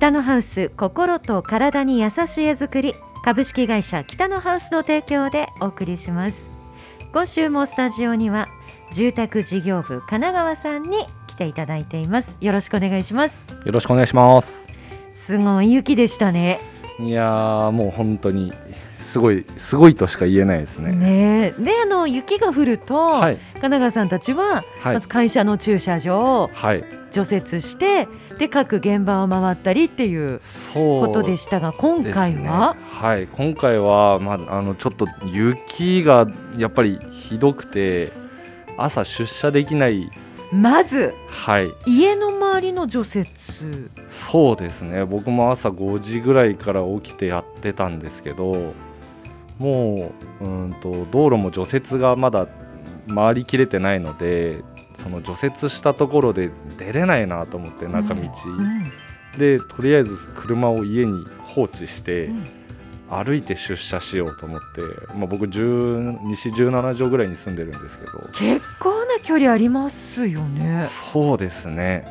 北のハウス心と体に優しい絵作り株式会社北のハウスの提供でお送りします。今週もスタジオには住宅事業部神奈川さんに来ていただいています。よろしくお願いします。よろしくお願いします。すごい雪でしたね。いやーもう本当にすごいすごいとしか言えないですね。ねであの雪が降ると、はい。神奈川さんたちは、はい。まず会社の駐車場をはい。除雪してで各現場を回ったりっていうそう。ことでしたが今回は、ね。はい。今回はまああのちょっと雪がやっぱりひどくて朝出社できない。まずはい。家の周りの除雪。そうですね。僕も朝5時ぐらいから起きてやってたんですけどもううんと道路も除雪がまだ回りきれてないのでその除雪したところで出れないなと思って中道、うん。でとりあえず車を家に放置して、うん歩いて出社しようと思って、まあ、僕10西17条ぐらいに住んでるんですけど。結構な距離ありますよね。そうですね。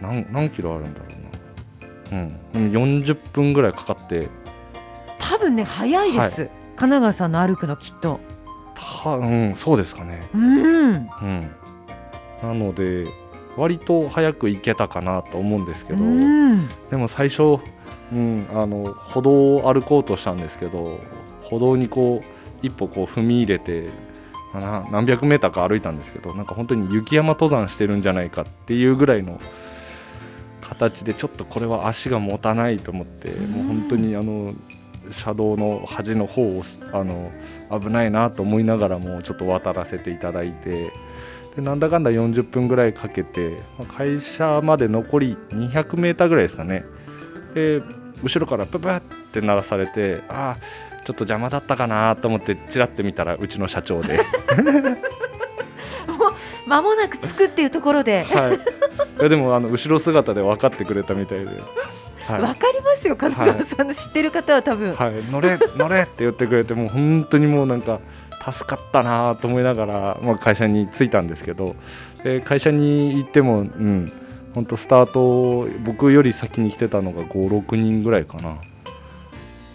何何キロあるんだろうな。うん。うん40分ぐらいかかって。多分ね早いです、神奈川さんの歩くのきっと。たうんそうですかね。うん。うん。なので割と早く行けたかなと思うんですけど、うん。でも最初、うん、あの歩道を歩こうとしたんですけど歩道にこう一歩こう踏み入れてな何百メーターか歩いたんですけどなんか本当に雪山登山してるんじゃないかっていうぐらいの形でちょっとこれは足が持たないと思ってもう本当にあの車道の端の方をあの危ないなと思いながらもちょっと渡らせていただいてでなんだかんだ40分ぐらいかけてまあ会社まで残り200メーターぐらいですかね。で後ろからププって鳴らされてああちょっと邪魔だったかなと思ってチラッて見たらうちの社長で、間もなく着くっていうところで。はい、いやでもあの後ろ姿で分かってくれたみたいで、はわかりますよ神奈川さんの知ってる方は多分、いはい、乗れ乗れって言ってくれてもう本当にもうなんか助かったなと思いながら、まあ、会社に着いたんですけど。で会社に行っても、うん、本当スタート僕より先に来てたのが56人ぐらいかな。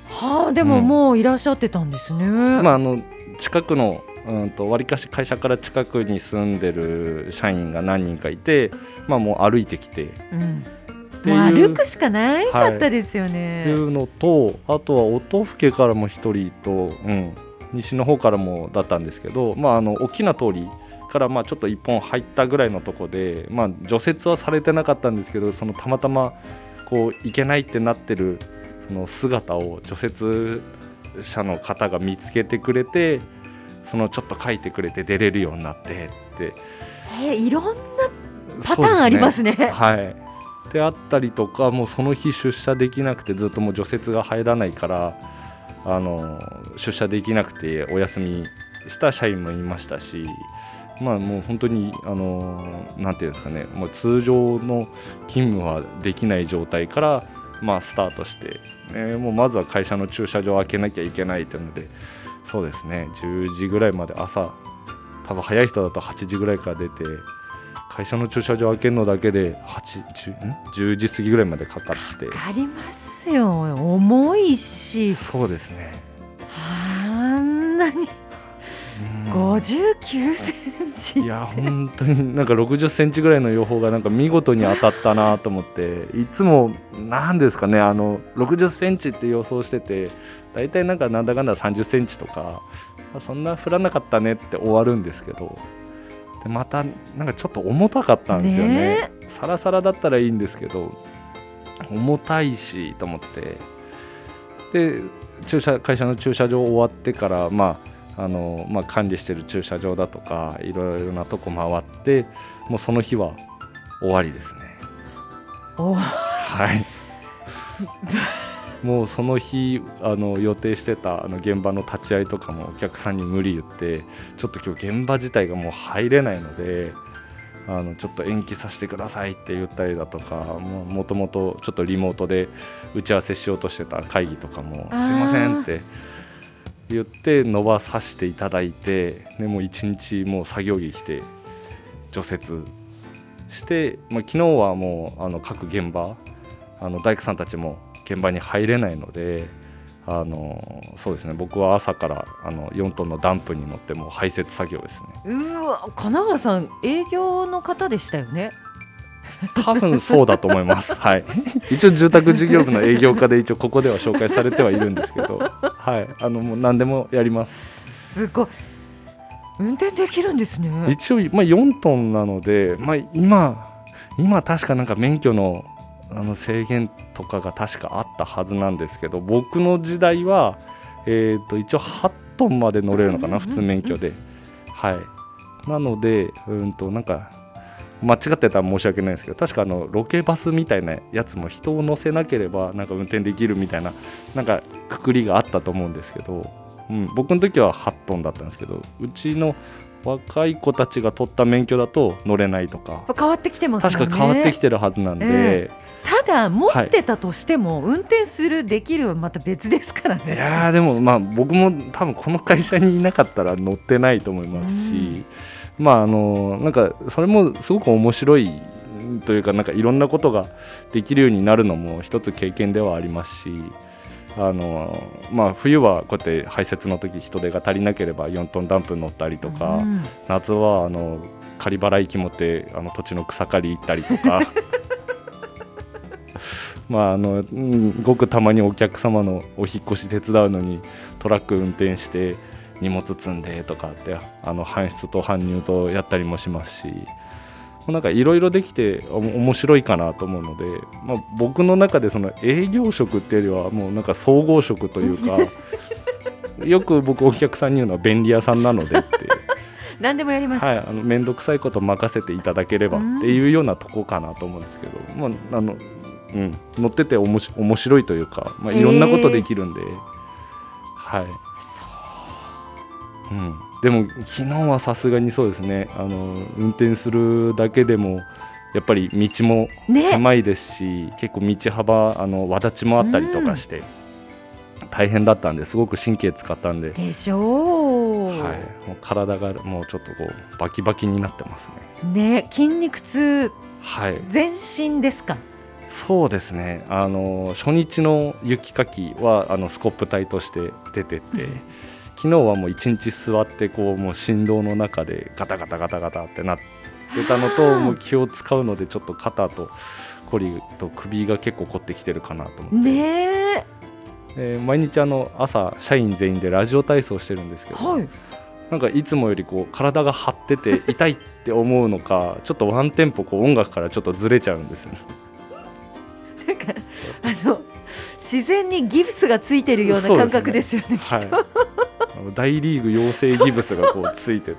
はあでもうんもういらっしゃってたんですね、まあ、あの近くのうんと割かし会社から近くに住んでる社員が何人かいて、まあ、もう歩いてきて。っうん、てもう。いう歩くしかないかったですよね、いうのとあとは音更からも1人と、うん、西の方からもだったんですけど、まあ、あの大きな通りからまあちょっと1本入ったぐらいのとこで、まあ、除雪はされてなかったんですけどそのたまたまこう行けないってなってるその姿を除雪車の方が見つけてくれてそのちょっと書いてくれて出れるようになってって。えーいろんなパターンありますね。はいであったりとかもうその日出社できなくてずっともう除雪が入らないからあの出社できなくてお休みした社員もいましたしまあもう本当にあのなんていうんですかねもう通常の勤務はできない状態からまあスタートして、ね、もうまずは会社の駐車場を開けなきゃいけないというのでそうですね10時ぐらいまで朝多分早い人だと8時ぐらいから出て会社の駐車場開けるのだけで8 10, ん？10時過ぎぐらいまでかかって。ありますよ。重いし。そうですね、あんなに。うん。59センチ。いや本当になんか60センチぐらいの予報がなんか見事に当たったなと思って。いつもなんですかねあの60センチって予想してて大体なんかなんだかんだ30センチとか。あそんな降らなかったねって終わるんですけどでまたなんかちょっと重たかったんですよね。ね。サラサラだったらいいんですけど重たいしと思って。で駐車会社の駐車場終わってからまああのまあ、管理してる駐車場だとかいろいろなとこ回ってもうその日は終わりですね。お。はい もうその日あの予定してたあの現場の立ち会いとかもお客さんに無理言ってちょっと今日現場自体がもう入れないのであのちょっと延期させてくださいって言ったりだとかもともとちょっとリモートで打ち合わせしようとしてた会議とかもすいませんって言って伸ばさせていただいてでもう一日もう作業着着て除雪して、まあ、昨日はもうあの各現場あの大工さんたちも現場に入れないのであのそうですね。僕は朝からあの4トンのダンプに乗ってもう排泄作業ですね。うわ神奈川さん営業の方でしたよね。多分そうだと思います。はい。一応住宅事業部の営業課で一応ここでは紹介されてはいるんですけど。はい。あのもう何でもやります。すごい。運転できるんですね。一応、まあ、4トンなので、まあ、今今確かなんか免許のあの制限とかが確かあったはずなんですけど僕の時代は、えー、と一応8トンまで乗れるのかな普通免許で。はい。なのでうんとなんか間違ってたら申し訳ないですけど確かあのロケバスみたいなやつも人を乗せなければなんか運転できるみたいななんかくくりがあったと思うんですけど、うん、僕の時は8トンだったんですけどうちの若い子たちが取った免許だと乗れないとか。変わってきてますね。確か変わってきてるはずなんで、えーただ持ってたとしても、運転するできるはまた別ですからね。いやでもまあ僕も多分この会社にいなかったら乗ってないと思いますし、うん、まああのなんかそれもすごく面白いというかなんかいろんなことができるようになるのも一つ経験ではありますしあのまあ、冬はこうやって排泄の時人手が足りなければ4トンダンプ乗ったりとか、うん、夏はあの仮払い機持ってあの土地の草刈り行ったりとか まああの、うん、ごくたまにお客様のお引越し手伝うのにトラック運転して荷物積んでとかってあの搬出と搬入とやったりもしますしなんかいろいろできて面白いかなと思うので、まあ、僕の中でその営業職っていうよりはもうなんか総合職というか よく僕お客さんに言うのは便利屋さんなのでって 何でもやります、はい、あの面倒くさいこと任せていただければっていうようなとこかなと思うんですけど、まああのうん、乗ってておもし面白いというか、まあ、いろんなことできるんで、はい。そう、うん、でも昨日はさすがにそうですね。あの運転するだけでもやっぱり道も狭いですし、ね、結構道幅あの轍もあったりとかして、大変だったんですごく神経使ったんで。でしょう、はい、もう体がもうちょっとこうバキバキになってますね。ね筋肉痛、はい、全身ですかそうですね。あの初日の雪かきはあのスコップ隊として出てって昨日はもう一日座ってこうもう振動の中でガタガタガタガタってなってたのともう気を使うのでちょっと肩とコリと首が結構凝ってきてるかなと思って。ねえ。ー、毎日あの朝社員全員でラジオ体操してるんですけど、はい、なんかいつもよりこう体が張ってて痛いって思うのかちょっとワンテンポこう音楽からちょっとずれちゃうんですね。なんかあの自然にギブスがついてるような感覚ですよね。ねはい、大リーグ養成ギブスがこうついてて。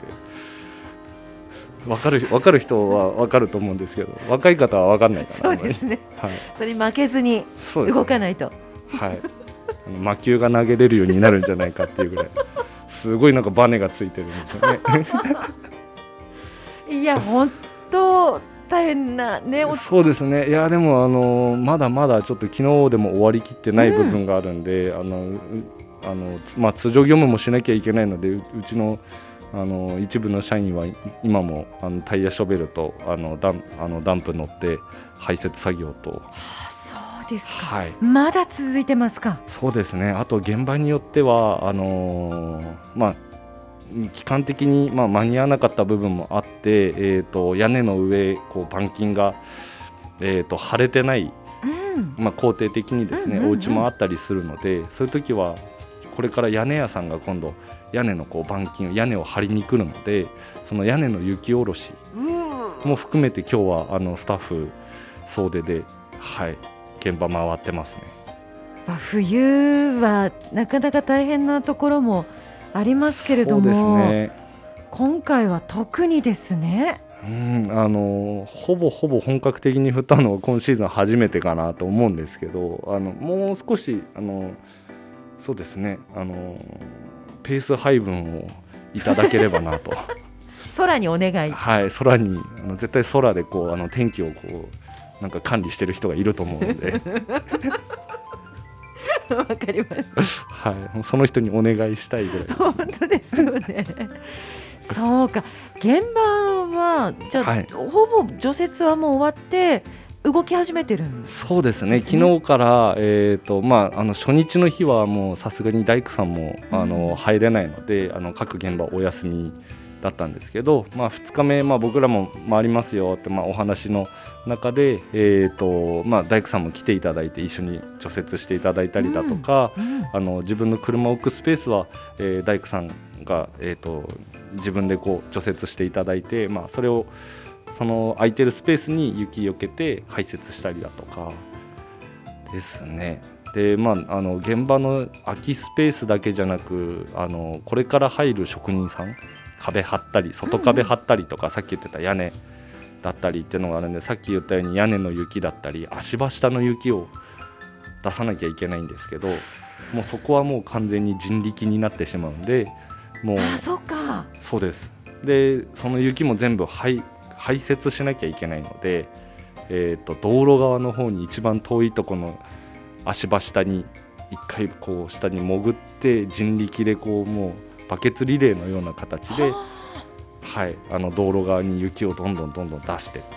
分かる分かる人は分かると思うんですけど若い方は分かんないからそうですね、はい、それに負けずに動かないと、ね、はい。魔球が投げれるようになるんじゃないかっていうぐらいすごいなんかバネがついてるんですよね。いや本当大変なねそうですね。いやでもあのまだまだちょっと昨日でも終わりきってない部分があるんで、うん、あのあのまあ、通常業務もしなきゃいけないのでうちのあの一部の社員は今もあのタイヤショベルとあのダンあのダンプ乗って排泄作業と。はあ、そうですか、はい、まだ続いてますか。そうですね。あと現場によってはあのー、まあ期間的に、まあ、間に合わなかった部分もあって、えーと、屋根の上こう板金が、えーと、腫れてない、うん、まあ、肯定的にですね、うんうんうん、お家もあったりするのでそういう時はこれから屋根屋さんが今度屋根のこう板金屋根を張りに来るのでその屋根の雪下ろしも含めて今日はあのスタッフ総出で、はい、現場回ってますね。冬はなかなか大変なところもありますけれども、ね、今回は特にですね。うん、あのほぼほぼ本格的に降ったのは今シーズン初めてかなと思うんですけどあのもう少しあのそうですねあのペース配分をいただければなと。空にお願い。はい空にあの絶対空でこうあの天気をこうなんか管理してる人がいると思うので わかります。はい、その人にお願いしたいぐらい、ね、本当ですよね。そうか、現場はじゃあ、はい、ほぼ除雪はもう終わって。動き始めてるんですそうですね昨日から、えーとまあ、あの初日の日はもうさすがに大工さんもあの入れないのであの各現場お休みだったんですけど、まあ、2日目、まあ、僕らも回りますよって、まあ、お話の中で、えーとまあ、大工さんも来ていただいて一緒に除雪していただいたりだとか、うんうん、あの自分の車を置くスペースは、えー、大工さんが、えーと、自分でこう除雪していただいて、まあ、それをその空いてるスペースに雪よけて排雪したりだとかですね。でまあ、あの現場の空きスペースだけじゃなくあのこれから入る職人さん壁張ったり外壁張ったりとか、うん、さっき言ってた屋根だったりっていうのがあるんでさっき言ったように屋根の雪だったり足場下の雪を出さなきゃいけないんですけどもうそこはもう完全に人力になってしまうんでもうあそうか。そうです。でその雪も全部排排雪しなきゃいけないので、えーと、道路側の方に一番遠いとこの足場下に一回こう下に潜って人力でこうもうバケツリレーのような形で、はい、あの道路側に雪をどんどんどんどん出していって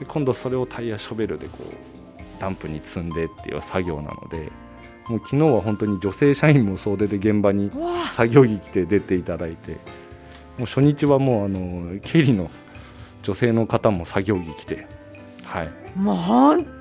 で今度それをタイヤショベルでこうダンプに積んでっていう作業なのでもう昨日は本当に女性社員も総出で現場に作業着着て出ていただいてもう初日はもうあの経理の女性の方も作業着着てはい。もう本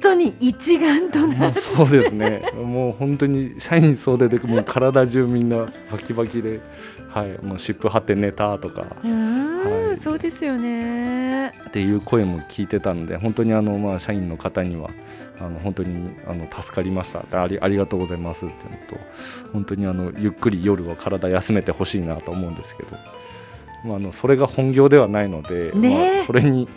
当に一丸となそうですね。もう本当に社員総出でもう体中みんなバキバキで、はい、もう湿布貼って寝たとか、はい、そうですよね。っていう声も聞いてたので本当にあの、まあ、社員の方にはあの本当にあの助かりましたありありがとうございますっていうのと本当にあのゆっくり夜は体休めてほしいなと思うんですけど、まあ、あのそれが本業ではないので、ね、まあ、それに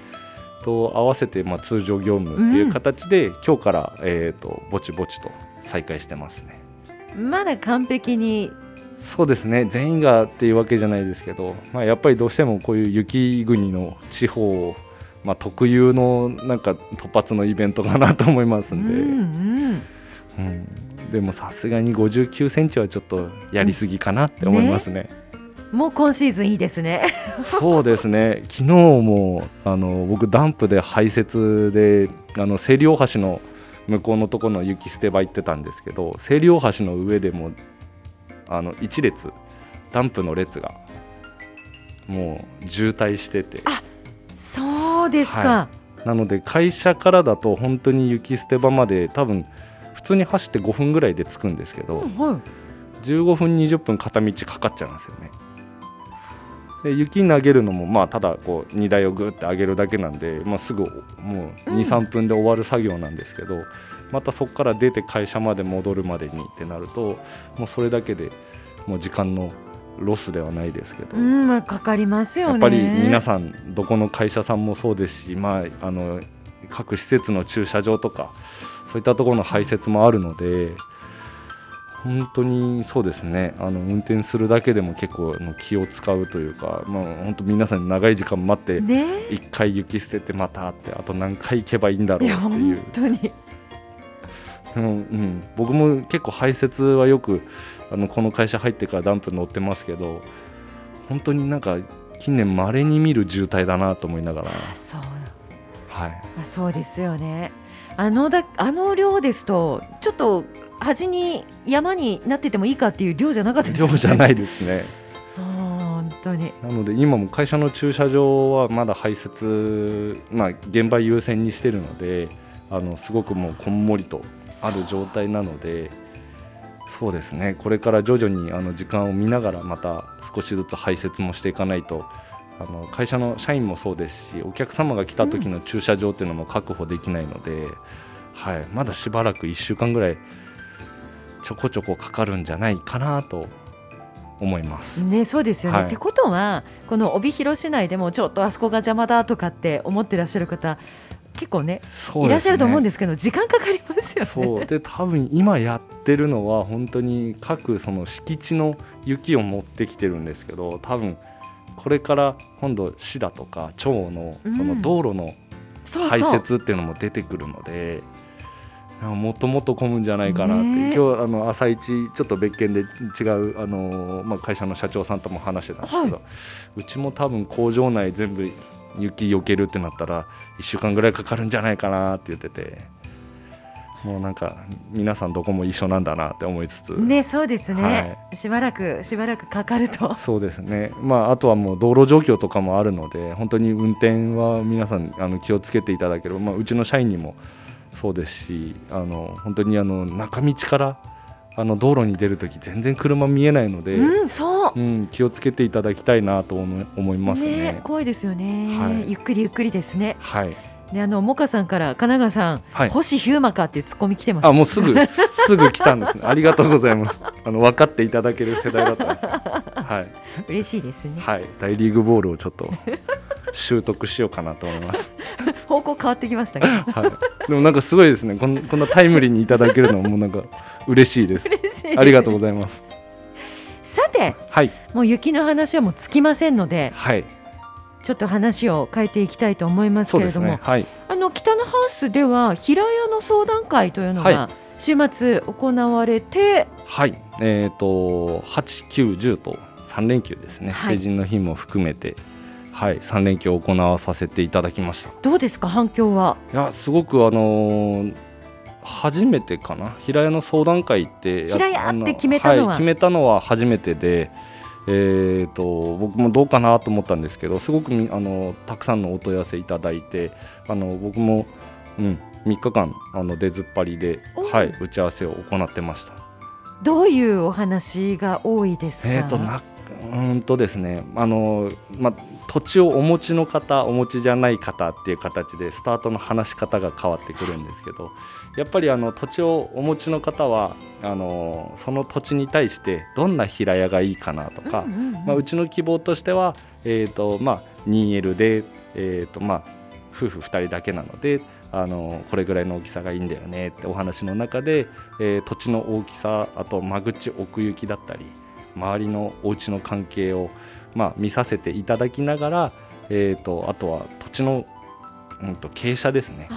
と合わせてまあ通常業務っていう形で、うん、今日から、えーと、ぼちぼちと再開してますね。まだ完璧に。そうですね。全員がっていうわけじゃないですけど、まあ、やっぱりどうしてもこういう雪国の地方、まあ、特有のなんか突発のイベントかなと思いますんで、うん、うん、でもさすがに5 9センチはちょっとやりすぎかなって思いますね。ねもう今シーズンいいですね。そうですね。昨日もあの僕ダンプで排雪であの清涼橋の向こうのところの雪捨て場行ってたんですけど清涼橋の上でもあの1列ダンプの列がもう渋滞してて。あそうですか、はい、なので会社からだと本当に雪捨て場まで多分普通に走って5分ぐらいで着くんですけど、うんはい、15分20分片道かかっちゃうんですよねで雪投げるのもまあただこう荷台をぐって上げるだけなんで、まあ、すぐもう23分で終わる作業なんですけど、またそこから出て会社まで戻るまでにってなるともうそれだけでもう時間のロスではないですけど、うんまあ、かかりますよ、ね、やっぱり皆さんどこの会社さんもそうですし、まあ、あの各施設の駐車場とかそういったところの排泄もあるので。本当にそうですね。あの運転するだけでも結構の気を使うというか、まあ、本当皆さん長い時間待って1回雪捨ててまたってあと何回行けばいいんだろうっていう。本当に。うん、うん、僕も結構排泄はよくあのこの会社入ってからダンプ乗ってますけど本当になんか近年まれに見る渋滞だなと思いながら。そう,、はい、あそうですよねあのだあの量ですとちょっと端に山になっててもいいかっていう量じゃなかったですね。量じゃないですね。本当になので今も会社の駐車場はまだ排泄、まあ、現場優先にしてるのであのすごくもうこんもりとある状態なのでそうですねこれから徐々にあの時間を見ながらまた少しずつ排泄もしていかないとあの会社の社員もそうですしお客様が来た時の駐車場っていうのも確保できないので、うん、はい、まだしばらく1週間ぐらいちょこちょこかかるんじゃないかなと思います。ね、そうですよね。はい、ってことは、この帯広市内でもちょっとあそこが邪魔だとかって思ってらっしゃる方。結構ね、ね、いらっしゃると思うんですけど時間かかりますよね。そうで多分今やってるのは本当に各その敷地の雪を持ってきてるんですけど多分これから今度市だとか町のその道路の排泄っていうのも出てくるので、うんもっともっと混むんじゃないかなって、ね、今日あの朝一ちょっと別件で違うあの、まあ、会社の社長さんとも話してたんですけど、はい、うちも多分工場内全部雪避けるってなったら1週間ぐらいかかるんじゃないかなって言っててもうなんか皆さんどこも一緒なんだなって思いつつ、ねそうですね、はしばらくしばらくかかると。そうですね、まあ、あとはもう道路状況とかもあるので本当に運転は皆さんあの気をつけていただければ、まあ、うちの社員にもそうですしあの本当にあの中道からあの道路に出るとき全然車見えないので、うんそう。うん、気をつけていただきたいなと思い思いますね。怖いですよね、はい。ゆっくりゆっくりですね。はい、であのモカさんから神奈川さん、はい星ヒューマかっていうツッコミ来てますあもうすぐすぐ来たんですね。ありがとうございます。あの分かっていただける世代だったんですよ。はい嬉しいですね、はい大リーグボールをちょっと習得しようかなと思います。方向変わってきましたけどはい。でもなんかすごいですね。こんこんなタイムリーにいただけるのもなんか嬉しいです。嬉しいありがとうございます。さてはいもう雪の話はもうつきませんのではいちょっと話を変えていきたいと思いますけれども、ね。はいあの北のハウスでは平屋の相談会というのがは週末行われて、はい。えっ、と八九十と三連休ですね。はい成人の日も含めて。はい、三連休を行わさせていただきました。どうですか反響は？いやすごくあのー初めてかな？平屋の相談会ってや平屋って決めたのはい、決めたのは初めてで、えー、と僕もどうかなと思ったんですけどすごくみあのたくさんのお問い合わせいただいてあの僕も、うん、3日間あの出ずっぱりで、おはい、打ち合わせを行ってました。どういうお話が多いですか？えーとなうーんとですね。あの、ま、土地をお持ちの方お持ちじゃない方っていう形でスタートの話し方が変わってくるんですけどやっぱりあの土地をお持ちの方はあのその土地に対してどんな平屋がいいかなとか、うんうんうん。まあ、うちの希望としては、えーとまあ、2L で、えーとまあ、夫婦2人だけなのであのこれぐらいの大きさがいいんだよねってお話の中で、えー土地の大きさあと間口奥行きだったり周りのお家の関係を、まあ、見させていただきながら、えー、とあとは土地の、うん、と傾斜ですね。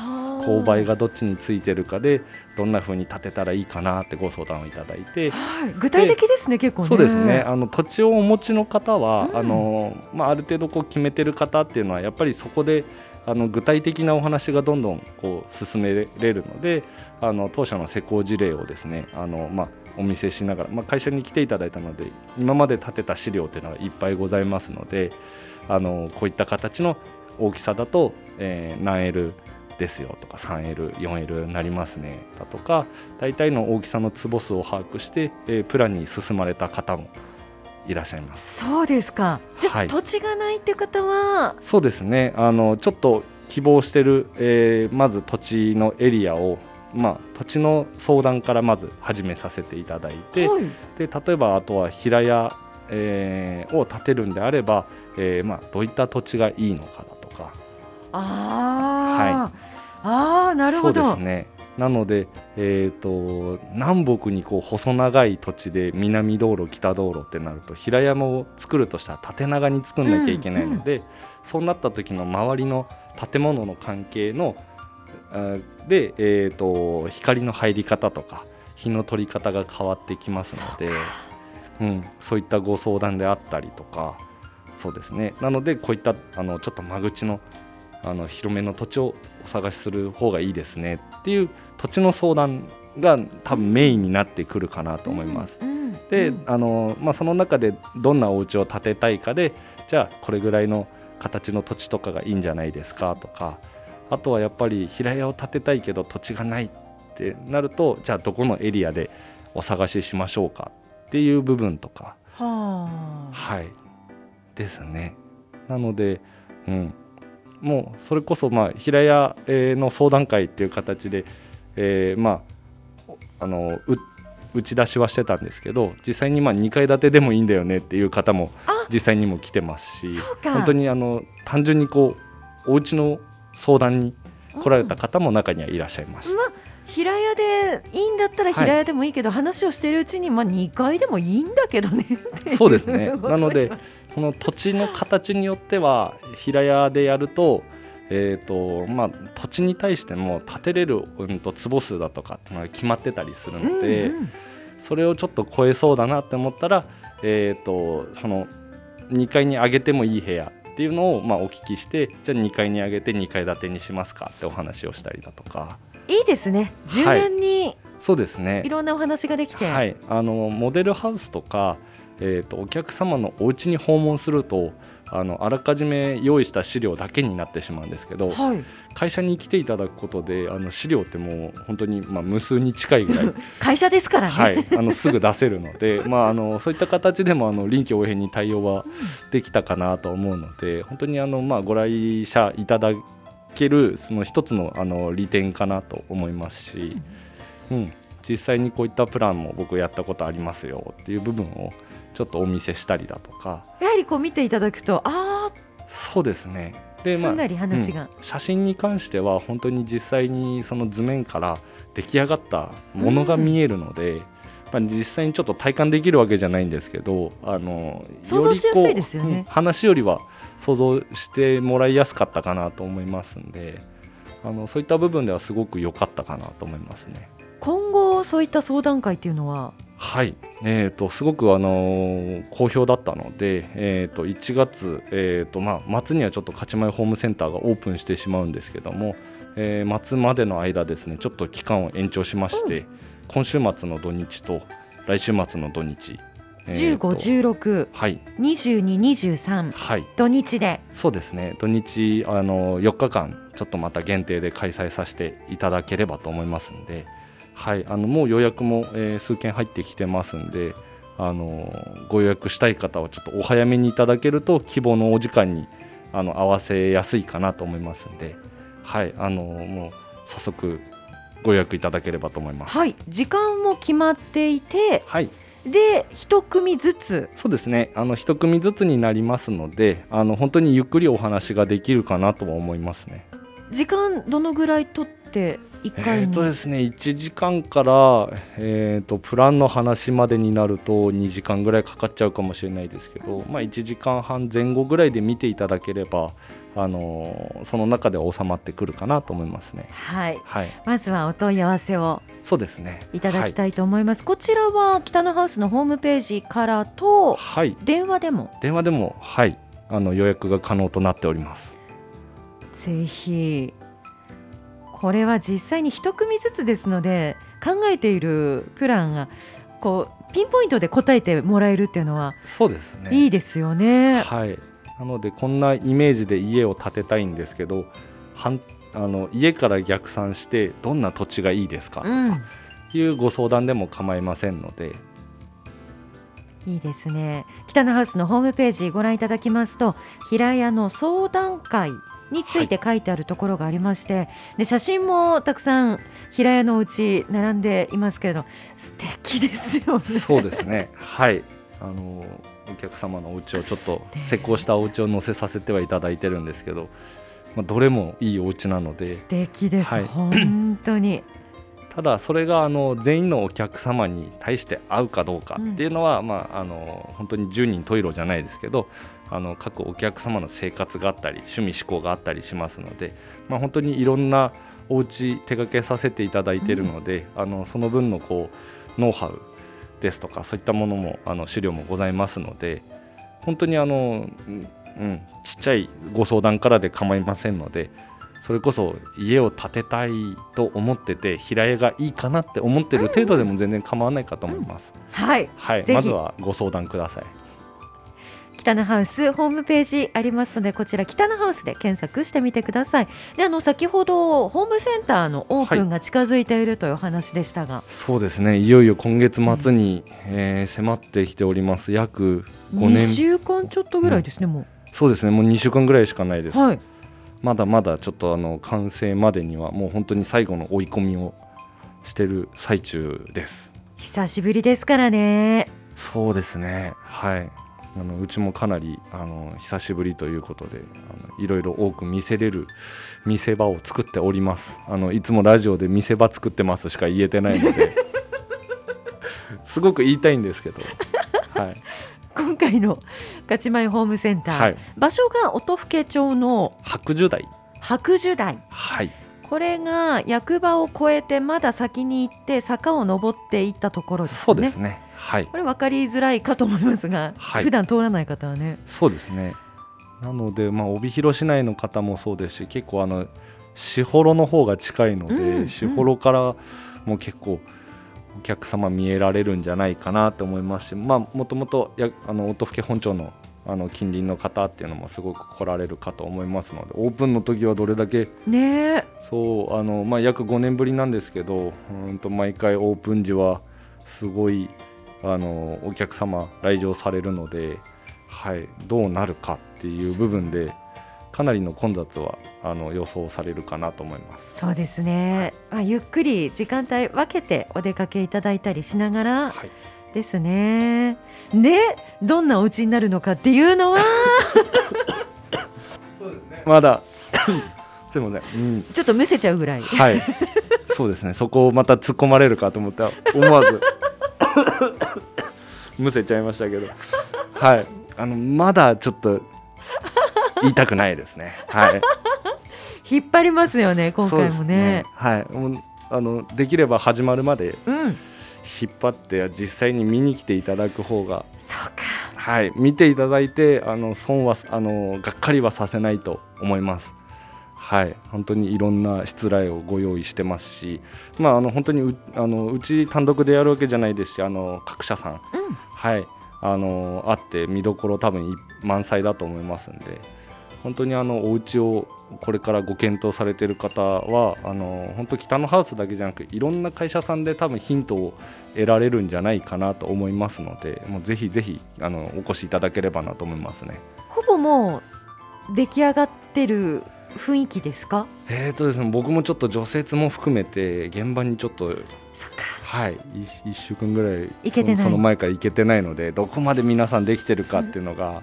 勾配がどっちについてるかでどんな風に建てたらいいかなってご相談をいただいて。はい。具体的ですね結構ね。そうですね。あの土地をお持ちの方は、うん。あのまあ、ある程度こう決めてる方っていうのはやっぱりそこであの具体的なお話がどんどんこう進めれるのであの当社の施工事例をですねあの、まあ、お見せしながら、まあ、会社に来ていただいたので今まで建てた資料っていうのがいっぱいございますのであのこういった形の大きさだと、えー何 L ですよとか 3L、4L になりますねだとか大体の大きさの坪数を把握して、えープランに進まれた方もいらっしゃいます。そうですか。じゃあ、はい土地がないって方は？そうですねあのちょっと希望してる、えーまず土地のエリアを、まあ、土地の相談からまず始めさせていただいて、はい。で例えばあとは平屋、えーを建てるんであれば、えーまあ、どういった土地がいいのかだとか。ああ、ああなるほど。そうですね。なので、えー、と南北にこう細長い土地で南道路北道路ってなると平山を作るとしたら縦長に作んなきゃいけないので、そうなった時の周りの建物の関係ので、えー、と光の入り方とか日の取り方が変わってきますのでうん、そういったご相談であったりとかそうですねなのでこういったあのちょっと間口のあの広めの土地をお探しする方がいいですねっていう土地の相談が多分メインになってくるかなと思います。うん。うんで、うんあのまあ、その中でどんなお家を建てたいかでじゃあこれぐらいの形の土地とかがいいんじゃないですかとかあとはやっぱり平屋を建てたいけど土地がないってなるとじゃあどこのエリアでお探ししましょうかっていう部分とかはあ。はいですねなので、うん、もうそれこそまあ平屋えーの相談会っていう形で、えーまああのう打ち出しはしてたんですけど実際にまあ2階建てでもいいんだよねっていう方もあ実際にも来てますし。本当にあの単純にこうお家の相談に来られた方も中にはいらっしゃいました。まあ平屋でいいんだったら平屋でもいいけど、話をしているうちにまあ2階でもいいんだけどね。そうですね。ことなのでその土地の形によっては平屋でやると,、えーとまあ、土地に対しても建てれる、うん、と坪数だとかっていうのが決まってたりするので、うんうんそれをちょっと超えそうだなって思ったら、えー、とその2階に上げてもいい部屋っていうのをまあお聞きしてじゃあ2階に上げて2階建てにしますかってお話をしたりだとか。いいですね。柔軟にそうですね。いろんなお話ができて、はい、あのモデルハウスとか、えー、とお客様のお家に訪問するとあのあらかじめ用意した資料だけになってしまうんですけど、はい、会社に来ていただくことであの資料ってもう本当にまあ無数に近いぐらい。会社ですからね、はい、あのすぐ出せるので、まあ、あのそういった形でもあの臨機応変に対応はできたかなと思うので本当にあの、まあ、ご来社いただけるその一つのあの利点かなと思いますし、うん、実際にこういったプランも僕やったことありますよっていう部分をちょっとお見せしたりだとか。やはりこう見ていただくとああそうですね。ですんなり話が、うん。写真に関しては本当に実際にその図面から出来上がったものが見えるので、まあ、実際にちょっと体感できるわけじゃないんですけどあの想像しやすいですよね。うん話よりは想像してもらいやすかったかなと思いますんであのそういった部分ではすごく良かったかなと思いますね。今後そういった相談会っていうのははい、えー、とすごく、あのー好評だったので、えー、と1月、えーとまあ、末にはちょっと勝ち前ホームセンターがオープンしてしまうんですけども、えー末までの間ですねちょっと期間を延長しまして、今週末の土日と来週末の土日、えーと15、16、はい、22、23はい、土日で。そうですね。土日、あの4日間ちょっとまた限定で開催させていただければと思いますので、はい、あのもう予約も、えー数件入ってきてますんで、あのご予約したい方はちょっとお早めにいただけると希望のお時間にあの合わせやすいかなと思いますんで、はい、あのもう早速ご予約いただければと思います。はい時間も決まっていてはいで一組ずつそうですねあの一組ずつになりますのであの本当にゆっくりお話ができるかなとは思いますね。時間どのぐらい取って1え回に、ーとですね、1時間から、えー、とプランの話までになると2時間ぐらいかかっちゃうかもしれないですけど、まあ、1時間半前後ぐらいで見ていただければ、あのーその中で収まってくるかなと思いますね。はい。はい、まずはお問い合わせをそうですね。いただきたいと思います、こちらは北のハウスのホームページからとはい、はい、電話でも？電話でも、はい、あの予約が可能となっております。ぜひこれは実際に一組ずつですので考えているプランがこうピンポイントで答えてもらえるっていうのはそうですね。いいですよね。はい、なのでこんなイメージで家を建てたいんですけどはんあの家から逆算してどんな土地がいいですか、うん、いうご相談でも構いませんので、いいですね。北のハウスのホームページご覧いただきますと平屋の相談会について書いてあるところがありまして、で写真もたくさん平屋のうち並んでいますけれど素敵ですよね。そうですね。はい。あのお客様のお家をちょっと施工したお家を載せさせてはいただいてるんですけど、まあ、どれもいいお家なので素敵です、はい。本当に。ただそれがあの全員のお客様に対して合うかどうかっていうのは、まあ、あの本当に十人十色じゃないですけどあの各お客様の生活があったり趣味嗜好があったりしますので、まあ、本当にいろんなお家手掛けさせていただいているので、あのその分のこうノウハウですとかそういったものもあの資料もございますので本当にあの、うんうん、ちっちゃいご相談からで構いませんのでそれこそ家を建てたいと思ってて平屋がいいかなって思ってる程度でも全然構わないかと思います、はい。はい。ぜひ。まずはご相談ください北のハウスホームページありますのでこちら北のハウスで検索してみてください。であの先ほどホームセンターのオープンが近づいているというお話でしたが、そうですね。いよいよ今月末に、えー迫ってきております。約5 2年週間ちょっとぐらいですね、もそうですね。もう2週間ぐらいしかないです、うはい。まだまだちょっとあの完成までにはもう本当に最後の追い込みをしてる最中です。久しぶりですからね。そうですね。はいあのうちもかなりあの久しぶりということでいろいろ多く見せれる見せ場を作っております。あのいつもラジオで見せ場作ってますしか言えてないので すごく言いたいんですけど、はい。今回のガチマイホームセンター、はい、場所が音更町の白樹台。白樹台。はいこれが役場を越えてまだ先に行って坂を登っていったところですね。そうですね。はい。これ分かりづらいかと思いますが、はい。普段通らない方はね。そうですね。なので、まあ、帯広市内の方もそうですし結構あの士幌の方が近いので、うん士幌からも結構お客様見えられるんじゃないかなと思いますし、まあ、もともとやあの音更本町のあの近隣の方っていうのもすごく来られるかと思いますのでオープンの時はどれだけねえ。そうあの、まあ、約5年ぶりなんですけどうんと毎回オープン時はすごいあのお客様来場されるので、はい、どうなるかっていう部分でかなりの混雑はあの予想されるかなと思います。そうですね、まあ、ゆっくり時間帯分けてお出かけいただいたりしながらはいですね。でどんなお家になるのかっていうのは。まだ。すいません、うん、ちょっとむせちゃうぐらい。はい。そうですね。そこをまた突っ込まれるかと思った。ら思わず。むせちゃいましたけど。はい。あのまだちょっと言いたくないですね。はい。引っ張りますよね今回もそうですね。はい。もうあのできれば始まるまでうん引っ張って実際に見に来ていただく方がそうか。はい見ていただいてあの損はあのがっかりはさせないと思います。はい本当にいろんな失礼をご用意してますしまああの本当にうあのうち単独でやるわけじゃないですしあの各社さん。うん。はいあのあって見どころ多分い満載だと思いますんで本当にあのお家をこれからご検討されている方はあの本当北のハウスだけじゃなくいろんな会社さんで多分ヒントを得られるんじゃないかなと思いますのでもうぜひぜひあのお越しいただければなと思いますね。ほぼもう出来上がってる雰囲気ですか？えーとですね僕もちょっと除雪も含めて現場にちょっとそっか。はい1週間ぐらい行けてない。そのその前から行けてないのでどこまで皆さんできてるかっていうのが、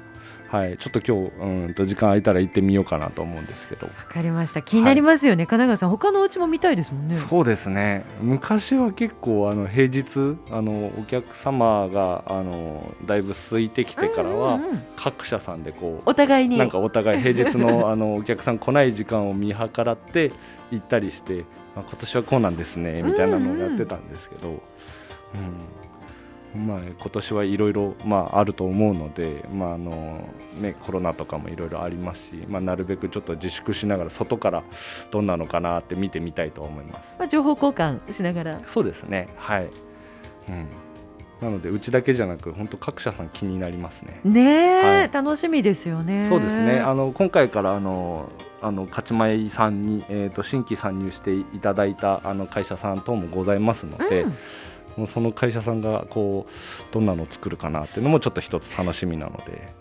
はい、ちょっと今日うんと時間空いたら行ってみようかなと思うんですけど。わかりました。気になりますよね、神奈川さん他のお家も見たいですもんね。そうですね。昔は結構あの平日あのお客様があのだいぶ空いてきてからは、うんうんうん。各社さんでこお互いうに。なんかお互い平日の あのお客さん来ない時間を見計らって行ったりして、まあ、今年はこうなんですねみたいなのをやってたんですけど、うんまあ、今年はいろいろまああると思うので、まああのね、コロナとかもいろいろありますし、まあ、なるべくちょっと自粛しながら外からどんなのかなって見てみたいと思います。まあ、情報交換しながら。そうですね。はい、うん、なのでうちだけじゃなく本当各社さん気になりますね。ねえ、はい。楽しみですよね。そうですね。あの今回からあのあの勝ち前さんに、えー、と新規参入していただいたあの会社さん等もございますので、うんその会社さんがこうどんなのを作るかなっていうのもちょっと一つ楽しみなので、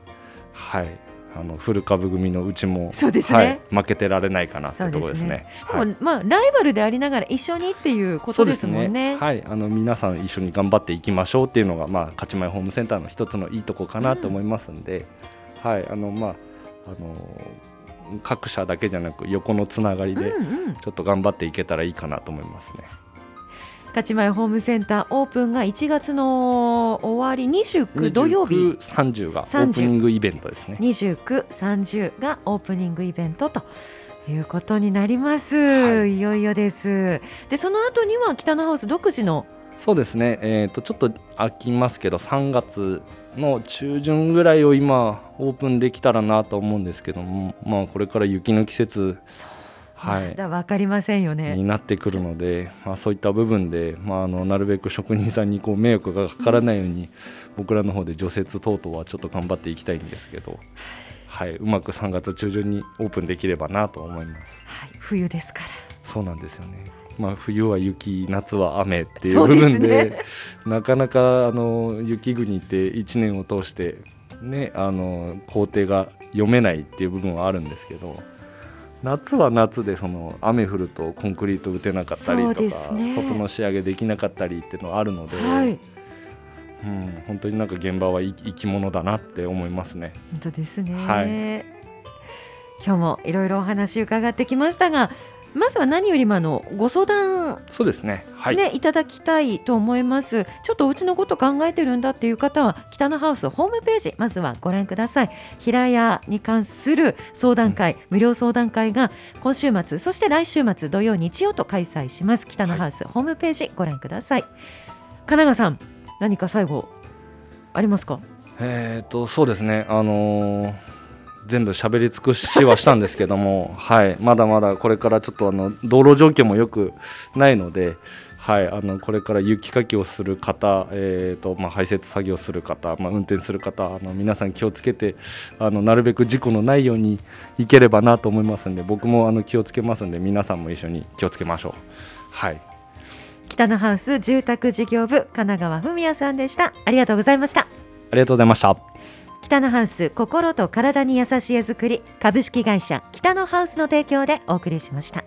はい、あのフル株組のうちもそうですね。はい、負けてられないかなっていうところですね。はい。でもまあライバルでありながら一緒にっていうことですもんね。はい、あの皆さん一緒に頑張っていきましょうっていうのが、まあ、勝ち前ホームセンターの一つのいいとこかなと思いますんで、はい、あの、まあ、あの、各社だけじゃなく横のつながりで、うんうん、ちょっと頑張っていけたらいいかなと思いますね。勝ち前ホームセンターオープンが1月の終わり29土曜日。29 30がオープニングイベントですね。29、30がオープニングイベントということになります、、はい。よいよです。でその後には北のハウス独自のそうですね、えー、とちょっと空きますけど3月の中旬ぐらいを今オープンできたらなと思うんですけども、まあ、これから雪の季節はい。まだ分かりませんよにねなってくるので、まあ、そういった部分で、まあ、あのなるべく職人さんにこう迷惑がかからないように、僕らの方で除雪等々はちょっと頑張っていきたいんですけど、はい、うまく3月中旬にオープンできればなと思います。はい、冬ですから。そうなんですよね。まあ、冬は雪夏は雨っていう部分でね。なかなかあの雪国って1年を通して、ね、あの工程が読めないっていう部分はあるんですけど夏は夏でその雨降るとコンクリート打てなかったりとか、ね。外の仕上げできなかったりっていうのはあるので、はい。うん、本当になんか現場は生生き物だなって思いますね。本当ですね、はい。今日もいろいろお話伺ってきましたがまずは何よりもあのご相談そうですねはい、ね、いただきたいと思います。ちょっとうちのこと考えてるんだっていう方は、北のハウスホームページ、まずはご覧ください。平屋に関する相談会、無料相談会が今週末、そして来週末、土曜、日曜と開催します。北のハウス、ホームページ、ご覧ください。神奈川さん、何か最後、ありますか？えー、とそうですね、あのー全部喋り尽くしはしたんですけども、はい、まだまだこれからちょっとあの道路状況もよくないので、はい、あのこれから雪かきをする方、えーとまあ、排雪作業する方、まあ、運転する方あの皆さん気をつけてあのなるべく事故のないようにいければなと思いますんで僕もあの気をつけますんで皆さんも一緒に気をつけましょう。はい。北のハウス住宅事業部神奈川文也さんでした。ありがとうございました。ありがとうございました北のハウス心と体に優しい絵作り株式会社北のハウスの提供でお送りしました。